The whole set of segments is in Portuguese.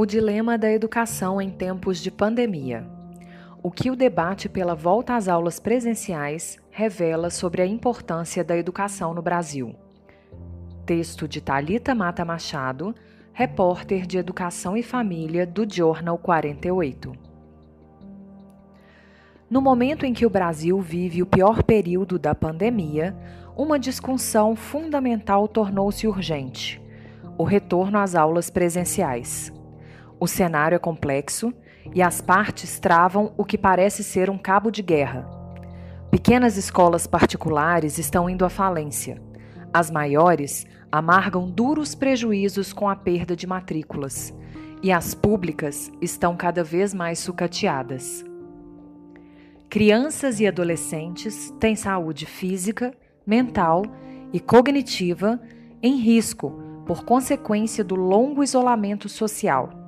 O dilema da educação em tempos de pandemia. O que o debate pela volta às aulas presenciais revela sobre a importância da educação no Brasil. Texto de Talita Mata Machado, repórter de Educação e Família do Jornal 48. No momento em que o Brasil vive o pior período da pandemia, uma discussão fundamental tornou-se urgente: o retorno às aulas presenciais. O cenário é complexo e as partes travam o que parece ser um cabo de guerra. Pequenas escolas particulares estão indo à falência. As maiores amargam duros prejuízos com a perda de matrículas. E as públicas estão cada vez mais sucateadas. Crianças e adolescentes têm saúde física, mental e cognitiva em risco por consequência do longo isolamento social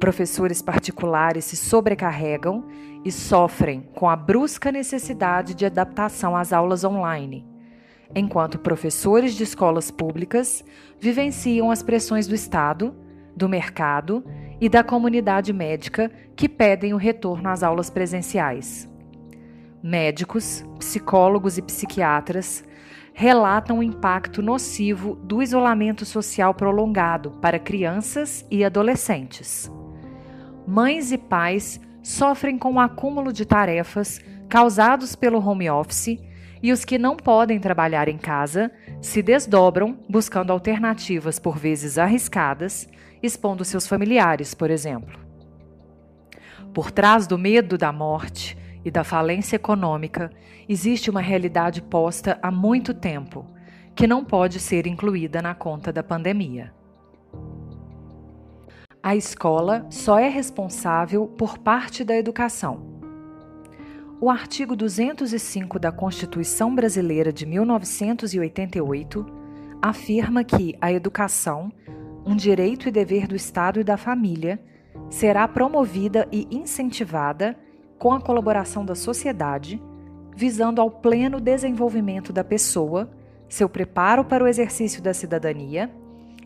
Professores particulares se sobrecarregam e sofrem com a brusca necessidade de adaptação às aulas online, enquanto professores de escolas públicas vivenciam as pressões do Estado, do mercado e da comunidade médica que pedem o retorno às aulas presenciais. Médicos, psicólogos e psiquiatras relatam o impacto nocivo do isolamento social prolongado para crianças e adolescentes mães e pais sofrem com o acúmulo de tarefas causados pelo home office e os que não podem trabalhar em casa se desdobram buscando alternativas por vezes arriscadas, expondo seus familiares, por exemplo. Por trás do medo da morte e da falência econômica, existe uma realidade posta há muito tempo, que não pode ser incluída na conta da pandemia. A escola só é responsável por parte da educação. O artigo 205 da Constituição Brasileira de 1988 afirma que a educação, um direito e dever do Estado e da família, será promovida e incentivada com a colaboração da sociedade, visando ao pleno desenvolvimento da pessoa, seu preparo para o exercício da cidadania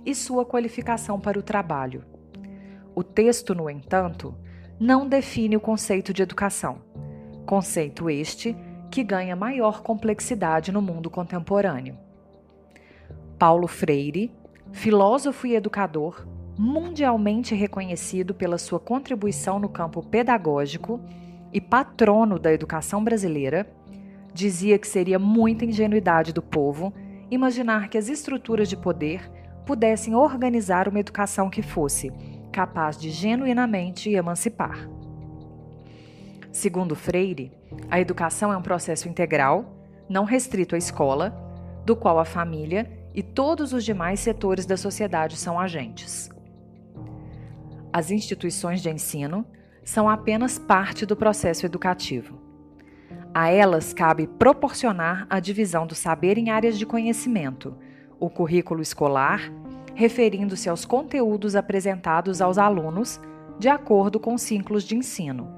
e sua qualificação para o trabalho. O texto, no entanto, não define o conceito de educação, conceito este que ganha maior complexidade no mundo contemporâneo. Paulo Freire, filósofo e educador, mundialmente reconhecido pela sua contribuição no campo pedagógico e patrono da educação brasileira, dizia que seria muita ingenuidade do povo imaginar que as estruturas de poder pudessem organizar uma educação que fosse capaz de genuinamente emancipar. Segundo Freire, a educação é um processo integral, não restrito à escola, do qual a família e todos os demais setores da sociedade são agentes. As instituições de ensino são apenas parte do processo educativo. A elas cabe proporcionar a divisão do saber em áreas de conhecimento, o currículo escolar referindo-se aos conteúdos apresentados aos alunos de acordo com ciclos de ensino.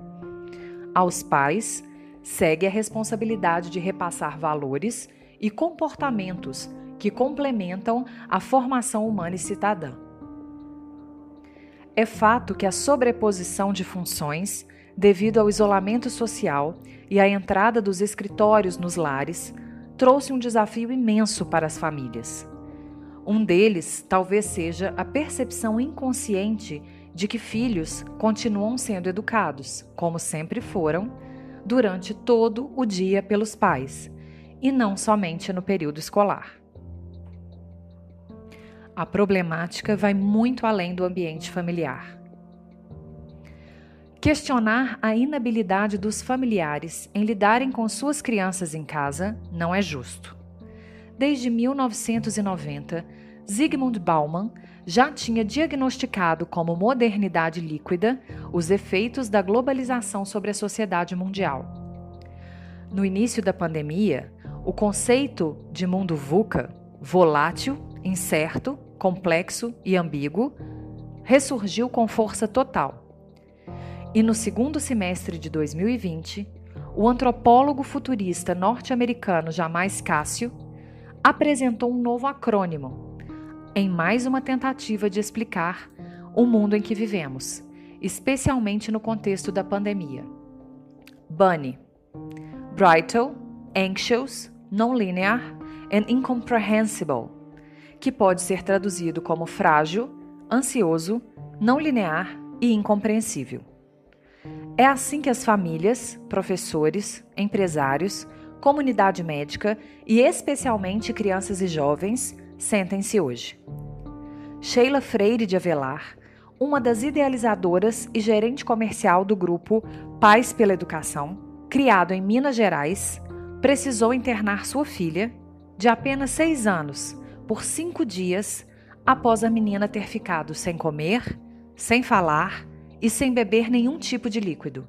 Aos pais, segue a responsabilidade de repassar valores e comportamentos que complementam a formação humana e cidadã. É fato que a sobreposição de funções, devido ao isolamento social e à entrada dos escritórios nos lares, trouxe um desafio imenso para as famílias. Um deles talvez seja a percepção inconsciente de que filhos continuam sendo educados, como sempre foram, durante todo o dia pelos pais, e não somente no período escolar. A problemática vai muito além do ambiente familiar. Questionar a inabilidade dos familiares em lidarem com suas crianças em casa não é justo. Desde 1990, Zygmunt Bauman já tinha diagnosticado como modernidade líquida os efeitos da globalização sobre a sociedade mundial. No início da pandemia, o conceito de mundo VUCA, volátil, incerto, complexo e ambíguo, ressurgiu com força total. E no segundo semestre de 2020, o antropólogo futurista norte-americano Jamais Cássio apresentou um novo acrônimo, em mais uma tentativa de explicar o mundo em que vivemos, especialmente no contexto da pandemia. Bunny. Brittle, anxious, non-linear and incomprehensible, que pode ser traduzido como frágil, ansioso, não linear e incompreensível. É assim que as famílias, professores, empresários, comunidade médica e especialmente crianças e jovens sentem-se hoje. Sheila Freire de Avelar, uma das idealizadoras e gerente comercial do grupo Pais pela Educação, criado em Minas Gerais, precisou internar sua filha, de apenas seis anos, por cinco dias após a menina ter ficado sem comer, sem falar e sem beber nenhum tipo de líquido.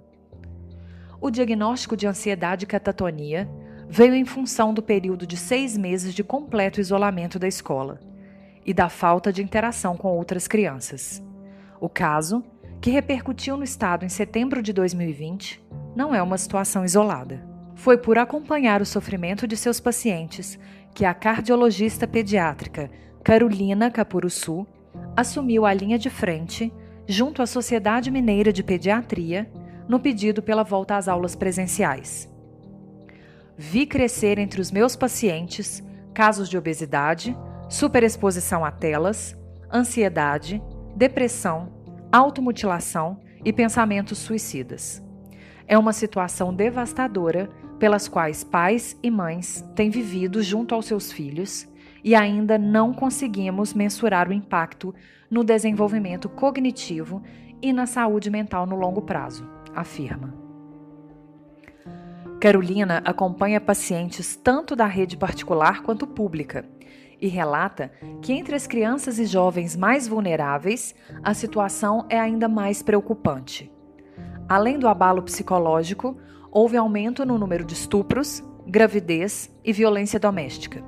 O diagnóstico de ansiedade e catatonia veio em função do período de seis meses de completo isolamento da escola e da falta de interação com outras crianças. O caso, que repercutiu no estado em setembro de 2020, não é uma situação isolada. Foi por acompanhar o sofrimento de seus pacientes que a cardiologista pediátrica Carolina Capuruçu assumiu a linha de frente, junto à Sociedade Mineira de Pediatria, no pedido pela volta às aulas presenciais. Vi crescer entre os meus pacientes casos de obesidade, superexposição a telas, ansiedade, depressão, automutilação e pensamentos suicidas. É uma situação devastadora pelas quais pais e mães têm vivido junto aos seus filhos e ainda não conseguimos mensurar o impacto no desenvolvimento cognitivo e na saúde mental no longo prazo, afirma. Carolina acompanha pacientes tanto da rede particular quanto pública e relata que entre as crianças e jovens mais vulneráveis, a situação é ainda mais preocupante. Além do abalo psicológico, houve aumento no número de estupros, gravidez e violência doméstica.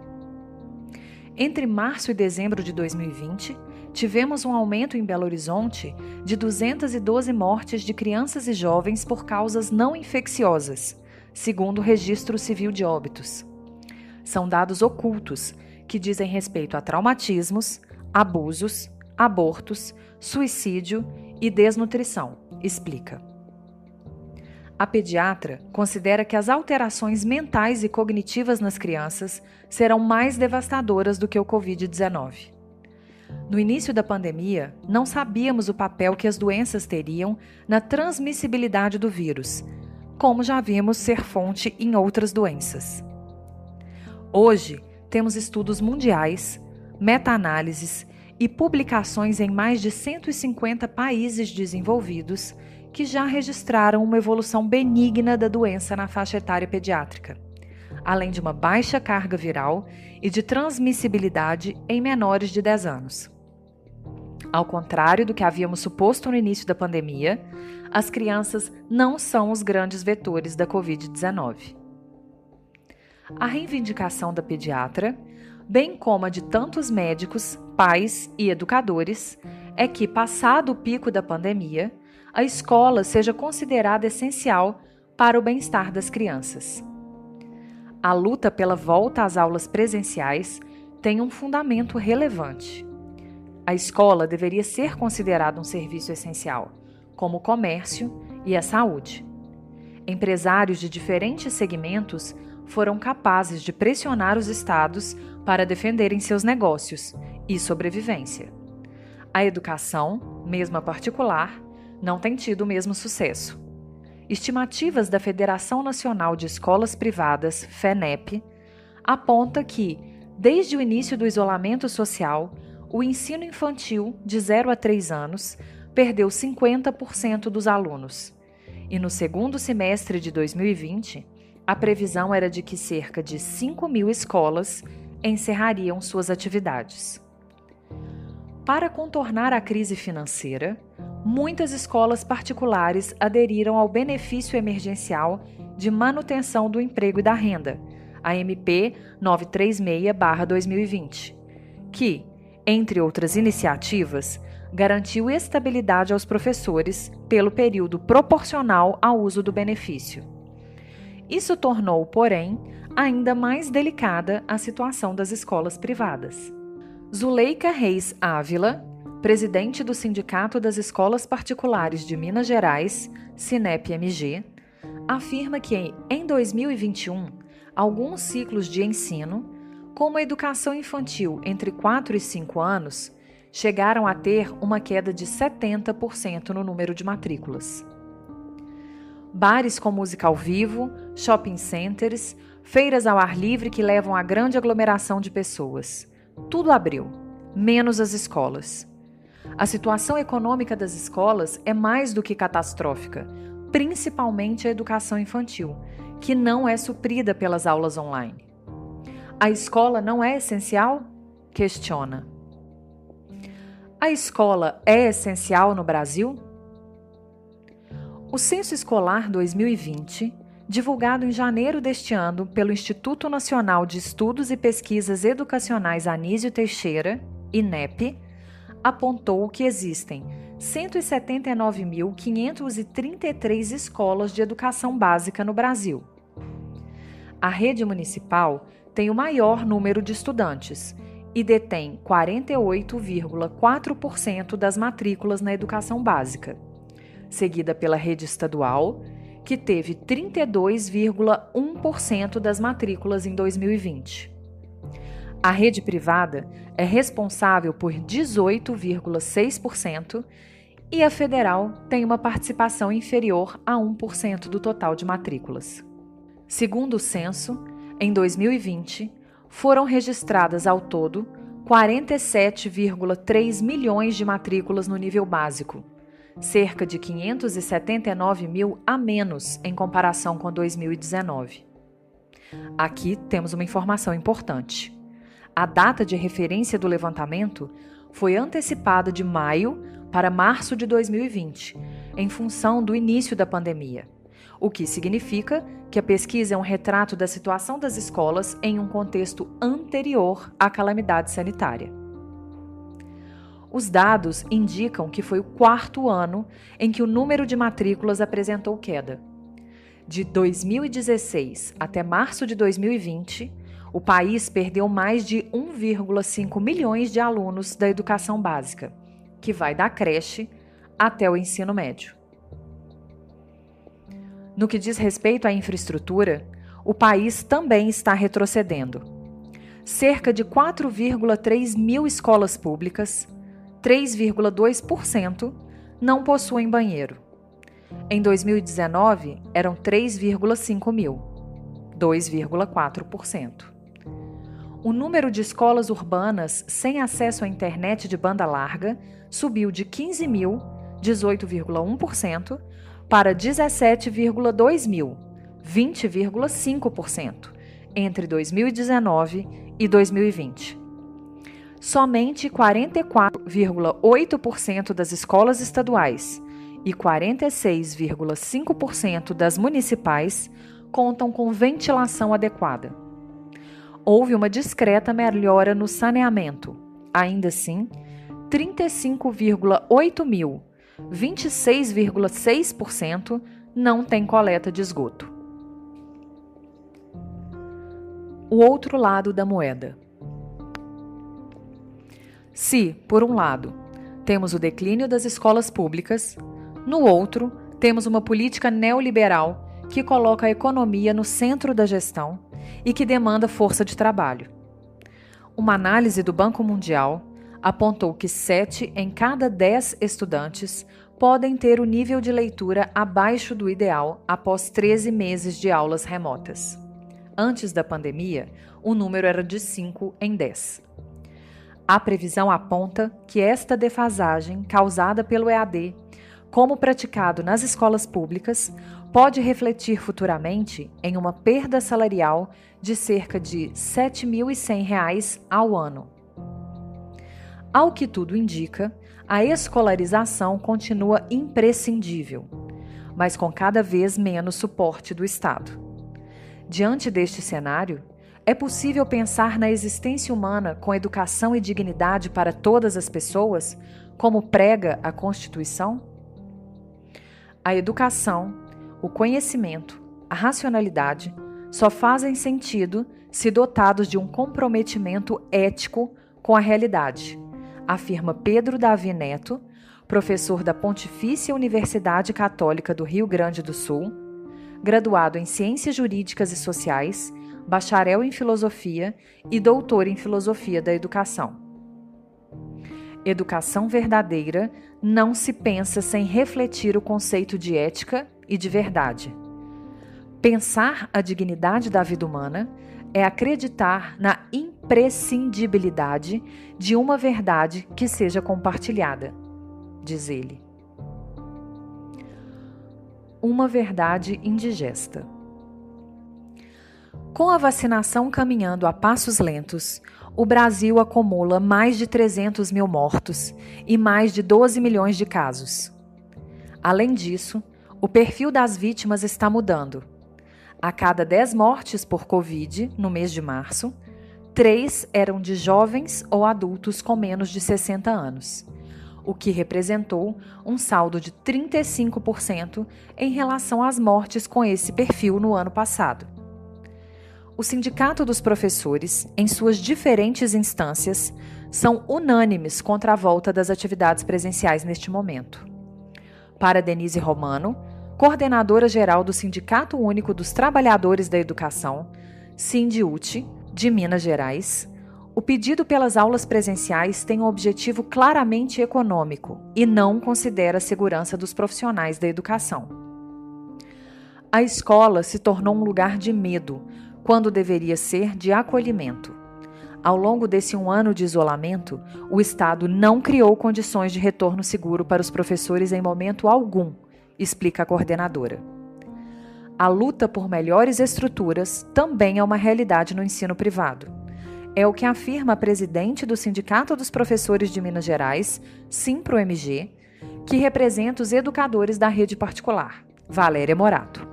Entre março e dezembro de 2020, tivemos um aumento em Belo Horizonte de 212 mortes de crianças e jovens por causas não infecciosas, segundo o Registro Civil de Óbitos. São dados ocultos que dizem respeito a traumatismos, abusos, abortos, suicídio e desnutrição, explica. A pediatra considera que as alterações mentais e cognitivas nas crianças serão mais devastadoras do que o Covid-19. No início da pandemia, não sabíamos o papel que as doenças teriam na transmissibilidade do vírus, como já vimos ser fonte em outras doenças. Hoje, temos estudos mundiais, meta-análises e publicações em mais de 150 países desenvolvidos que já registraram uma evolução benigna da doença na faixa etária pediátrica, além de uma baixa carga viral e de transmissibilidade em menores de 10 anos. Ao contrário do que havíamos suposto no início da pandemia, as crianças não são os grandes vetores da Covid-19 a reivindicação da pediatra, bem como a de tantos médicos, pais e educadores, é que, passado o pico da pandemia, a escola seja considerada essencial para o bem-estar das crianças. A luta pela volta às aulas presenciais tem um fundamento relevante. A escola deveria ser considerada um serviço essencial, como o comércio e a saúde. Empresários de diferentes segmentos foram capazes de pressionar os estados para defenderem seus negócios e sobrevivência. A educação, mesmo a particular, não tem tido o mesmo sucesso. Estimativas da Federação Nacional de Escolas Privadas, FENEP, aponta que, desde o início do isolamento social, o ensino infantil de 0 a 3 anos perdeu 50% dos alunos. E no segundo semestre de 2020, a previsão era de que cerca de 5 mil escolas encerrariam suas atividades. Para contornar a crise financeira, muitas escolas particulares aderiram ao benefício emergencial de manutenção do emprego e da renda, a MP 936-2020, que, entre outras iniciativas, garantiu estabilidade aos professores pelo período proporcional ao uso do benefício. Isso tornou, porém, ainda mais delicada a situação das escolas privadas. Zuleika Reis Ávila, presidente do Sindicato das Escolas Particulares de Minas Gerais, SINEP-MG, afirma que em 2021, alguns ciclos de ensino, como a educação infantil entre 4 e 5 anos, chegaram a ter uma queda de 70% no número de matrículas. Bares com música ao vivo, shopping centers, feiras ao ar livre que levam a grande aglomeração de pessoas. Tudo abriu, menos as escolas. A situação econômica das escolas é mais do que catastrófica, principalmente a educação infantil, que não é suprida pelas aulas online. A escola não é essencial? Questiona. A escola é essencial no Brasil? O Censo Escolar 2020, divulgado em janeiro deste ano pelo Instituto Nacional de Estudos e Pesquisas Educacionais Anísio Teixeira, INEP, apontou que existem 179.533 escolas de educação básica no Brasil. A rede municipal tem o maior número de estudantes e detém 48,4% das matrículas na educação básica, seguida pela rede estadual, que teve 32,1% das matrículas em 2020. A rede privada é responsável por 18,6% e a federal tem uma participação inferior a 1% do total de matrículas. Segundo o censo, em 2020, foram registradas ao todo 47,3 milhões de matrículas no nível básico, cerca de 579 mil a menos em comparação com 2019. Aqui temos uma informação importante. A data de referência do levantamento foi antecipada de maio para março de 2020, em função do início da pandemia o que significa que a pesquisa é um retrato da situação das escolas em um contexto anterior à calamidade sanitária. Os dados indicam que foi o quarto ano em que o número de matrículas apresentou queda. De 2016 até março de 2020, o país perdeu mais de 1,5 milhões de alunos da educação básica, que vai da creche até o ensino médio. No que diz respeito à infraestrutura, o país também está retrocedendo. Cerca de 4,3 mil escolas públicas, 3,2%, não possuem banheiro. Em 2019, eram 3,5 mil, 2,4%. O número de escolas urbanas sem acesso à internet de banda larga subiu de 15 mil, 18,1%, para 17,2 mil, 20,5%, entre 2019 e 2020. Somente 44,8% das escolas estaduais e 46,5% das municipais contam com ventilação adequada. Houve uma discreta melhora no saneamento. Ainda assim, 35,8 mil 26,6% não tem coleta de esgoto. O outro lado da moeda. Se, por um lado, temos o declínio das escolas públicas, no outro, temos uma política neoliberal que coloca a economia no centro da gestão e que demanda força de trabalho. Uma análise do Banco Mundial apontou que 7 em cada 10 estudantes podem ter o nível de leitura abaixo do ideal após 13 meses de aulas remotas. Antes da pandemia, o número era de 5 em 10. A previsão aponta que esta defasagem causada pelo EAD, como praticado nas escolas públicas, pode refletir futuramente em uma perda salarial de cerca de R$ 7.100 ao ano ao que tudo indica, a escolarização continua imprescindível, mas com cada vez menos suporte do Estado. Diante deste cenário, é possível pensar na existência humana com educação e dignidade para todas as pessoas, como prega a Constituição? A educação, o conhecimento, a racionalidade só fazem sentido se dotados de um comprometimento ético com a realidade afirma Pedro Davi Neto, professor da Pontifícia Universidade Católica do Rio Grande do Sul, graduado em Ciências Jurídicas e Sociais, bacharel em Filosofia e doutor em Filosofia da Educação. Educação verdadeira não se pensa sem refletir o conceito de ética e de verdade. Pensar a dignidade da vida humana é acreditar na imprescindibilidade de uma verdade que seja compartilhada, diz ele. Uma verdade indigesta. Com a vacinação caminhando a passos lentos, o Brasil acumula mais de 300 mil mortos e mais de 12 milhões de casos. Além disso, o perfil das vítimas está mudando. A cada 10 mortes por Covid no mês de março, três eram de jovens ou adultos com menos de 60 anos, o que representou um saldo de 35% em relação às mortes com esse perfil no ano passado. O Sindicato dos Professores, em suas diferentes instâncias, são unânimes contra a volta das atividades presenciais neste momento. Para Denise Romano, coordenadora geral do Sindicato Único dos Trabalhadores da Educação, Sindiute, de Minas Gerais, o pedido pelas aulas presenciais tem um objetivo claramente econômico e não considera a segurança dos profissionais da educação. A escola se tornou um lugar de medo, quando deveria ser de acolhimento. Ao longo desse um ano de isolamento, o Estado não criou condições de retorno seguro para os professores em momento algum explica a coordenadora. A luta por melhores estruturas também é uma realidade no ensino privado. É o que afirma a presidente do Sindicato dos Professores de Minas Gerais, SIMPRO-MG, que representa os educadores da rede particular, Valéria Morato.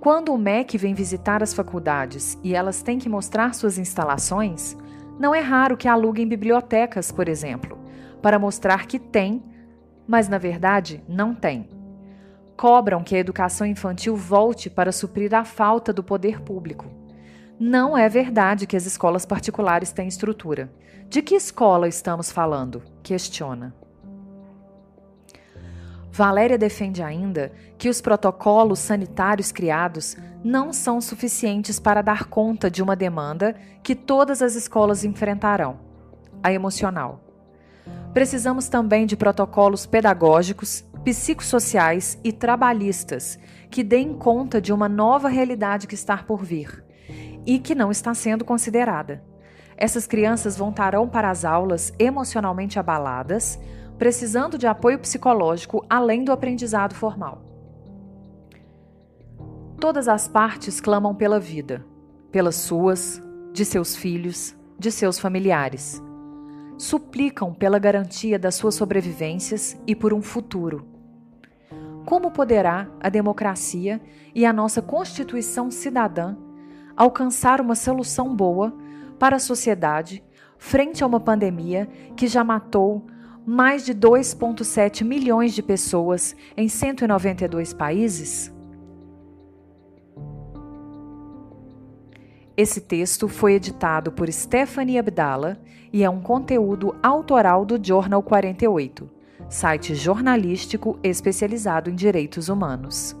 Quando o MEC vem visitar as faculdades e elas têm que mostrar suas instalações, não é raro que aluguem bibliotecas, por exemplo, para mostrar que tem, mas na verdade não tem cobram que a educação infantil volte para suprir a falta do poder público. Não é verdade que as escolas particulares têm estrutura. De que escola estamos falando? Questiona. Valéria defende ainda que os protocolos sanitários criados não são suficientes para dar conta de uma demanda que todas as escolas enfrentarão a emocional. Precisamos também de protocolos pedagógicos psicossociais e trabalhistas que deem conta de uma nova realidade que está por vir e que não está sendo considerada. Essas crianças voltarão para as aulas emocionalmente abaladas, precisando de apoio psicológico além do aprendizado formal. Todas as partes clamam pela vida, pelas suas, de seus filhos, de seus familiares. Suplicam pela garantia das suas sobrevivências e por um futuro como poderá a democracia e a nossa Constituição cidadã alcançar uma solução boa para a sociedade frente a uma pandemia que já matou mais de 2,7 milhões de pessoas em 192 países? Esse texto foi editado por Stephanie Abdala e é um conteúdo autoral do Jornal 48 site jornalístico especializado em direitos humanos.